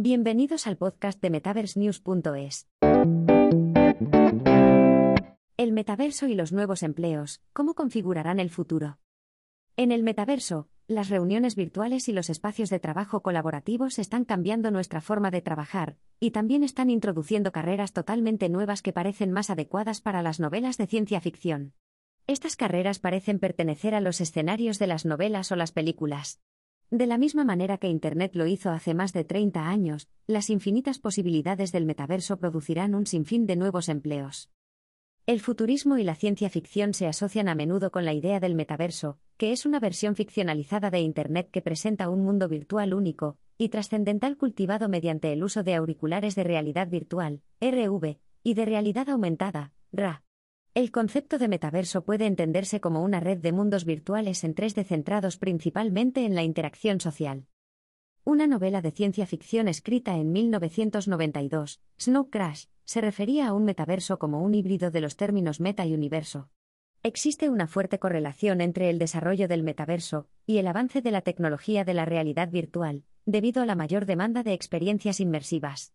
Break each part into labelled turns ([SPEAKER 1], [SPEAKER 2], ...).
[SPEAKER 1] Bienvenidos al podcast de MetaverseNews.es. El metaverso y los nuevos empleos, ¿cómo configurarán el futuro? En el metaverso, las reuniones virtuales y los espacios de trabajo colaborativos están cambiando nuestra forma de trabajar, y también están introduciendo carreras totalmente nuevas que parecen más adecuadas para las novelas de ciencia ficción. Estas carreras parecen pertenecer a los escenarios de las novelas o las películas. De la misma manera que Internet lo hizo hace más de 30 años, las infinitas posibilidades del metaverso producirán un sinfín de nuevos empleos. El futurismo y la ciencia ficción se asocian a menudo con la idea del metaverso, que es una versión ficcionalizada de Internet que presenta un mundo virtual único y trascendental cultivado mediante el uso de auriculares de realidad virtual, RV, y de realidad aumentada, RA. El concepto de metaverso puede entenderse como una red de mundos virtuales en 3D centrados principalmente en la interacción social. Una novela de ciencia ficción escrita en 1992, Snow Crash, se refería a un metaverso como un híbrido de los términos meta y universo. Existe una fuerte correlación entre el desarrollo del metaverso y el avance de la tecnología de la realidad virtual, debido a la mayor demanda de experiencias inmersivas.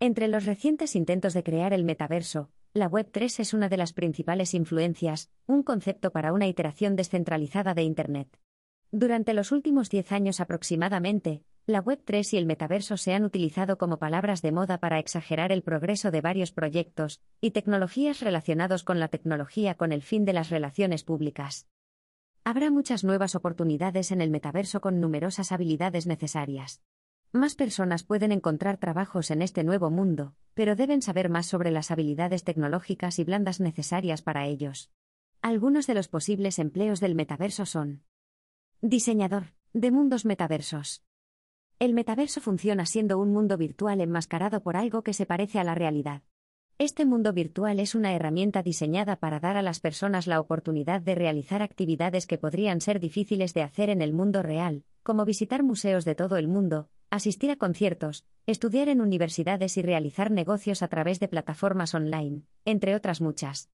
[SPEAKER 1] Entre los recientes intentos de crear el metaverso, la Web3 es una de las principales influencias, un concepto para una iteración descentralizada de Internet. Durante los últimos 10 años aproximadamente, la Web3 y el metaverso se han utilizado como palabras de moda para exagerar el progreso de varios proyectos y tecnologías relacionados con la tecnología con el fin de las relaciones públicas. Habrá muchas nuevas oportunidades en el metaverso con numerosas habilidades necesarias. Más personas pueden encontrar trabajos en este nuevo mundo, pero deben saber más sobre las habilidades tecnológicas y blandas necesarias para ellos. Algunos de los posibles empleos del metaverso son Diseñador de mundos metaversos. El metaverso funciona siendo un mundo virtual enmascarado por algo que se parece a la realidad. Este mundo virtual es una herramienta diseñada para dar a las personas la oportunidad de realizar actividades que podrían ser difíciles de hacer en el mundo real, como visitar museos de todo el mundo, asistir a conciertos, estudiar en universidades y realizar negocios a través de plataformas online, entre otras muchas.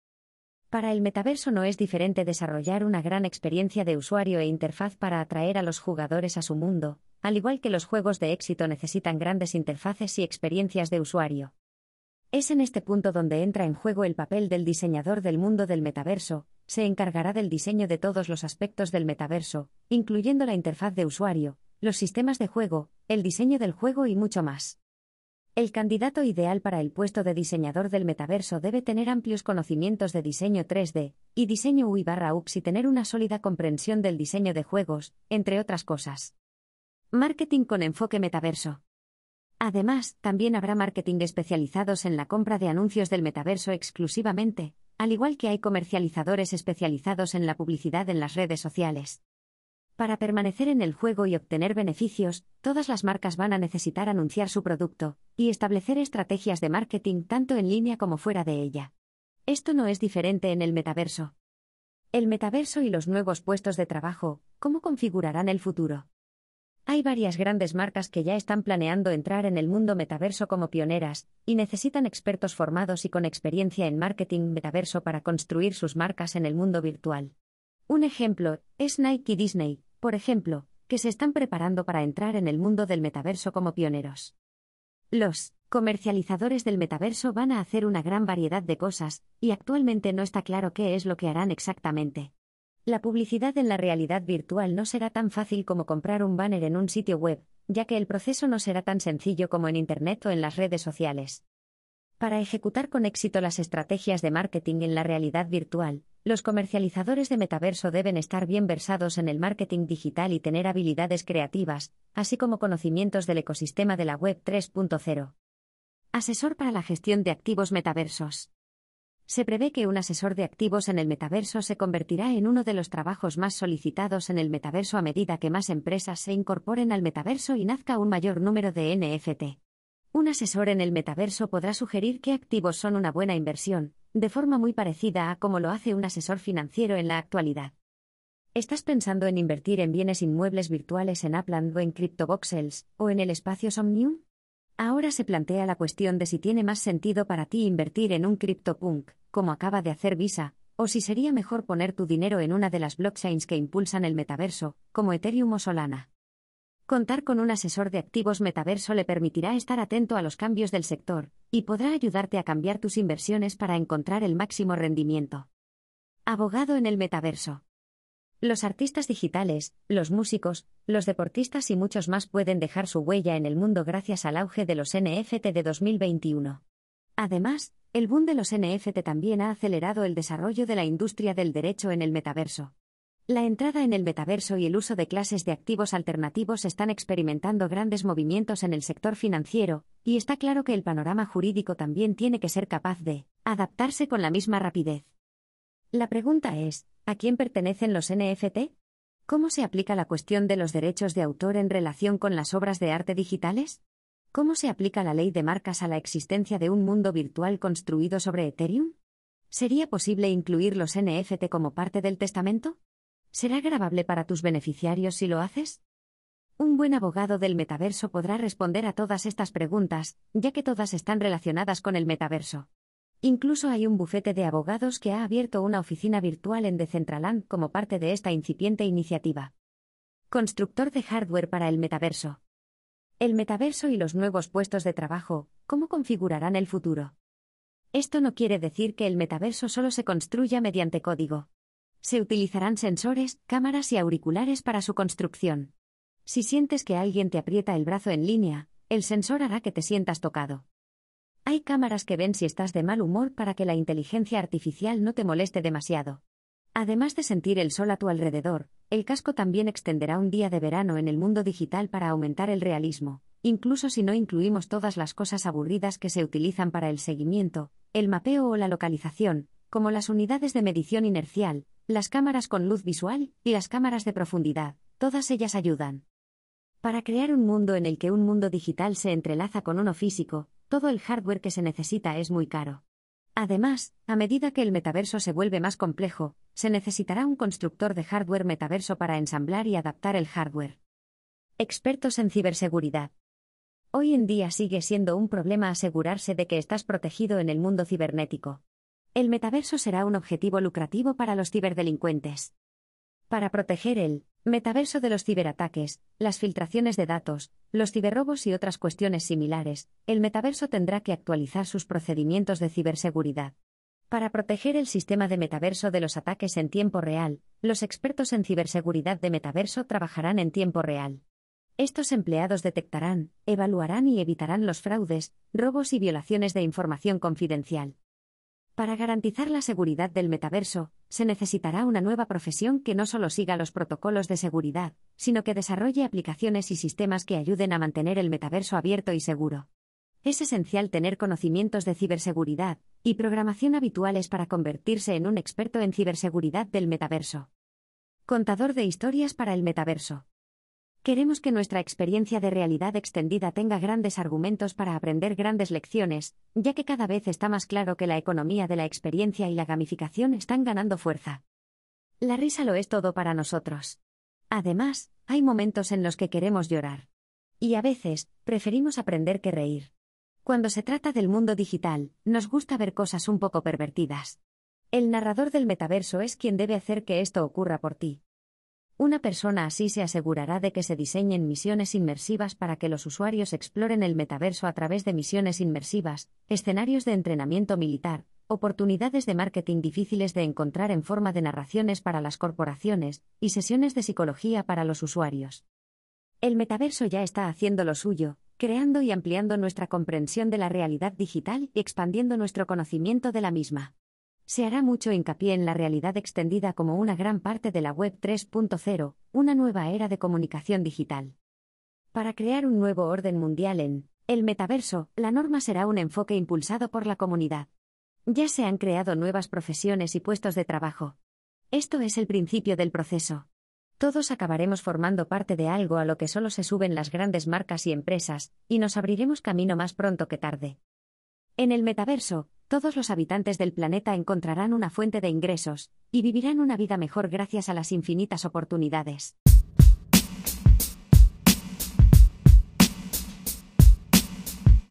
[SPEAKER 1] Para el metaverso no es diferente desarrollar una gran experiencia de usuario e interfaz para atraer a los jugadores a su mundo, al igual que los juegos de éxito necesitan grandes interfaces y experiencias de usuario. Es en este punto donde entra en juego el papel del diseñador del mundo del metaverso, se encargará del diseño de todos los aspectos del metaverso, incluyendo la interfaz de usuario, los sistemas de juego, el diseño del juego y mucho más. El candidato ideal para el puesto de diseñador del metaverso debe tener amplios conocimientos de diseño 3D y diseño UI/UX y tener una sólida comprensión del diseño de juegos, entre otras cosas. Marketing con enfoque metaverso. Además, también habrá marketing especializados en la compra de anuncios del metaverso exclusivamente, al igual que hay comercializadores especializados en la publicidad en las redes sociales. Para permanecer en el juego y obtener beneficios, todas las marcas van a necesitar anunciar su producto y establecer estrategias de marketing tanto en línea como fuera de ella. Esto no es diferente en el metaverso. El metaverso y los nuevos puestos de trabajo, ¿cómo configurarán el futuro? Hay varias grandes marcas que ya están planeando entrar en el mundo metaverso como pioneras, y necesitan expertos formados y con experiencia en marketing metaverso para construir sus marcas en el mundo virtual. Un ejemplo es Nike y Disney, por ejemplo, que se están preparando para entrar en el mundo del metaverso como pioneros. Los comercializadores del metaverso van a hacer una gran variedad de cosas, y actualmente no está claro qué es lo que harán exactamente. La publicidad en la realidad virtual no será tan fácil como comprar un banner en un sitio web, ya que el proceso no será tan sencillo como en Internet o en las redes sociales. Para ejecutar con éxito las estrategias de marketing en la realidad virtual, los comercializadores de metaverso deben estar bien versados en el marketing digital y tener habilidades creativas, así como conocimientos del ecosistema de la Web 3.0. Asesor para la gestión de activos metaversos. Se prevé que un asesor de activos en el metaverso se convertirá en uno de los trabajos más solicitados en el metaverso a medida que más empresas se incorporen al metaverso y nazca un mayor número de NFT. Un asesor en el metaverso podrá sugerir qué activos son una buena inversión, de forma muy parecida a como lo hace un asesor financiero en la actualidad. ¿Estás pensando en invertir en bienes inmuebles virtuales en Upland o en CryptoVoxels, o en el espacio Somnium? Ahora se plantea la cuestión de si tiene más sentido para ti invertir en un CryptoPunk, como acaba de hacer Visa, o si sería mejor poner tu dinero en una de las blockchains que impulsan el metaverso, como Ethereum o Solana. Contar con un asesor de activos metaverso le permitirá estar atento a los cambios del sector y podrá ayudarte a cambiar tus inversiones para encontrar el máximo rendimiento. Abogado en el metaverso. Los artistas digitales, los músicos, los deportistas y muchos más pueden dejar su huella en el mundo gracias al auge de los NFT de 2021. Además, el boom de los NFT también ha acelerado el desarrollo de la industria del derecho en el metaverso. La entrada en el metaverso y el uso de clases de activos alternativos están experimentando grandes movimientos en el sector financiero, y está claro que el panorama jurídico también tiene que ser capaz de adaptarse con la misma rapidez. La pregunta es, ¿a quién pertenecen los NFT? ¿Cómo se aplica la cuestión de los derechos de autor en relación con las obras de arte digitales? ¿Cómo se aplica la ley de marcas a la existencia de un mundo virtual construido sobre Ethereum? ¿Sería posible incluir los NFT como parte del testamento? ¿Será grabable para tus beneficiarios si lo haces? Un buen abogado del metaverso podrá responder a todas estas preguntas, ya que todas están relacionadas con el metaverso. Incluso hay un bufete de abogados que ha abierto una oficina virtual en Decentraland como parte de esta incipiente iniciativa. Constructor de hardware para el metaverso. El metaverso y los nuevos puestos de trabajo, ¿cómo configurarán el futuro? Esto no quiere decir que el metaverso solo se construya mediante código. Se utilizarán sensores, cámaras y auriculares para su construcción. Si sientes que alguien te aprieta el brazo en línea, el sensor hará que te sientas tocado. Hay cámaras que ven si estás de mal humor para que la inteligencia artificial no te moleste demasiado. Además de sentir el sol a tu alrededor, el casco también extenderá un día de verano en el mundo digital para aumentar el realismo, incluso si no incluimos todas las cosas aburridas que se utilizan para el seguimiento, el mapeo o la localización, como las unidades de medición inercial, las cámaras con luz visual y las cámaras de profundidad, todas ellas ayudan. Para crear un mundo en el que un mundo digital se entrelaza con uno físico, todo el hardware que se necesita es muy caro. Además, a medida que el metaverso se vuelve más complejo, se necesitará un constructor de hardware metaverso para ensamblar y adaptar el hardware. Expertos en ciberseguridad. Hoy en día sigue siendo un problema asegurarse de que estás protegido en el mundo cibernético. El metaverso será un objetivo lucrativo para los ciberdelincuentes. Para proteger el metaverso de los ciberataques, las filtraciones de datos, los ciberrobos y otras cuestiones similares, el metaverso tendrá que actualizar sus procedimientos de ciberseguridad. Para proteger el sistema de metaverso de los ataques en tiempo real, los expertos en ciberseguridad de metaverso trabajarán en tiempo real. Estos empleados detectarán, evaluarán y evitarán los fraudes, robos y violaciones de información confidencial. Para garantizar la seguridad del metaverso, se necesitará una nueva profesión que no solo siga los protocolos de seguridad, sino que desarrolle aplicaciones y sistemas que ayuden a mantener el metaverso abierto y seguro. Es esencial tener conocimientos de ciberseguridad y programación habituales para convertirse en un experto en ciberseguridad del metaverso. Contador de historias para el metaverso. Queremos que nuestra experiencia de realidad extendida tenga grandes argumentos para aprender grandes lecciones, ya que cada vez está más claro que la economía de la experiencia y la gamificación están ganando fuerza. La risa lo es todo para nosotros. Además, hay momentos en los que queremos llorar. Y a veces, preferimos aprender que reír. Cuando se trata del mundo digital, nos gusta ver cosas un poco pervertidas. El narrador del metaverso es quien debe hacer que esto ocurra por ti. Una persona así se asegurará de que se diseñen misiones inmersivas para que los usuarios exploren el metaverso a través de misiones inmersivas, escenarios de entrenamiento militar, oportunidades de marketing difíciles de encontrar en forma de narraciones para las corporaciones, y sesiones de psicología para los usuarios. El metaverso ya está haciendo lo suyo, creando y ampliando nuestra comprensión de la realidad digital y expandiendo nuestro conocimiento de la misma se hará mucho hincapié en la realidad extendida como una gran parte de la Web 3.0, una nueva era de comunicación digital. Para crear un nuevo orden mundial en el metaverso, la norma será un enfoque impulsado por la comunidad. Ya se han creado nuevas profesiones y puestos de trabajo. Esto es el principio del proceso. Todos acabaremos formando parte de algo a lo que solo se suben las grandes marcas y empresas, y nos abriremos camino más pronto que tarde. En el metaverso, todos los habitantes del planeta encontrarán una fuente de ingresos, y vivirán una vida mejor gracias a las infinitas oportunidades.